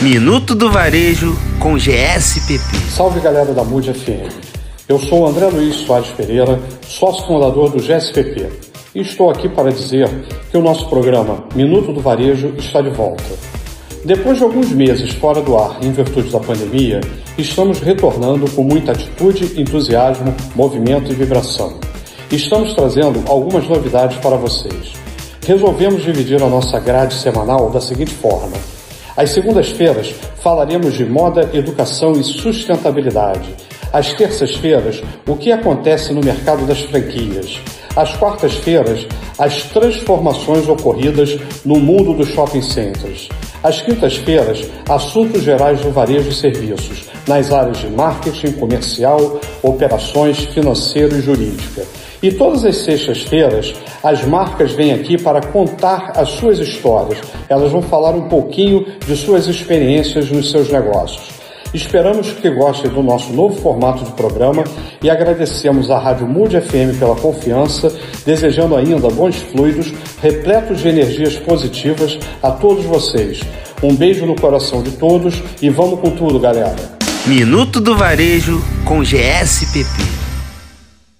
Minuto do Varejo com GSPP. Salve galera da Mude FM. Eu sou o André Luiz Soares Pereira, sócio fundador do GSPP. E estou aqui para dizer que o nosso programa Minuto do Varejo está de volta. Depois de alguns meses fora do ar em virtude da pandemia, estamos retornando com muita atitude, entusiasmo, movimento e vibração. Estamos trazendo algumas novidades para vocês. Resolvemos dividir a nossa grade semanal da seguinte forma. Às segundas-feiras falaremos de moda, educação e sustentabilidade. Às terças-feiras, o que acontece no mercado das franquias. Às quartas-feiras, as transformações ocorridas no mundo dos shopping centers. Às quintas-feiras, assuntos gerais do varejo e serviços, nas áreas de marketing, comercial, operações, financeiro e jurídica. E todas as sextas-feiras, as marcas vêm aqui para contar as suas histórias. Elas vão falar um pouquinho de suas experiências nos seus negócios. Esperamos que gostem do nosso novo formato de programa e agradecemos à Rádio Mude FM pela confiança, desejando ainda bons fluidos, repletos de energias positivas a todos vocês. Um beijo no coração de todos e vamos com tudo, galera. Minuto do Varejo com GSPP.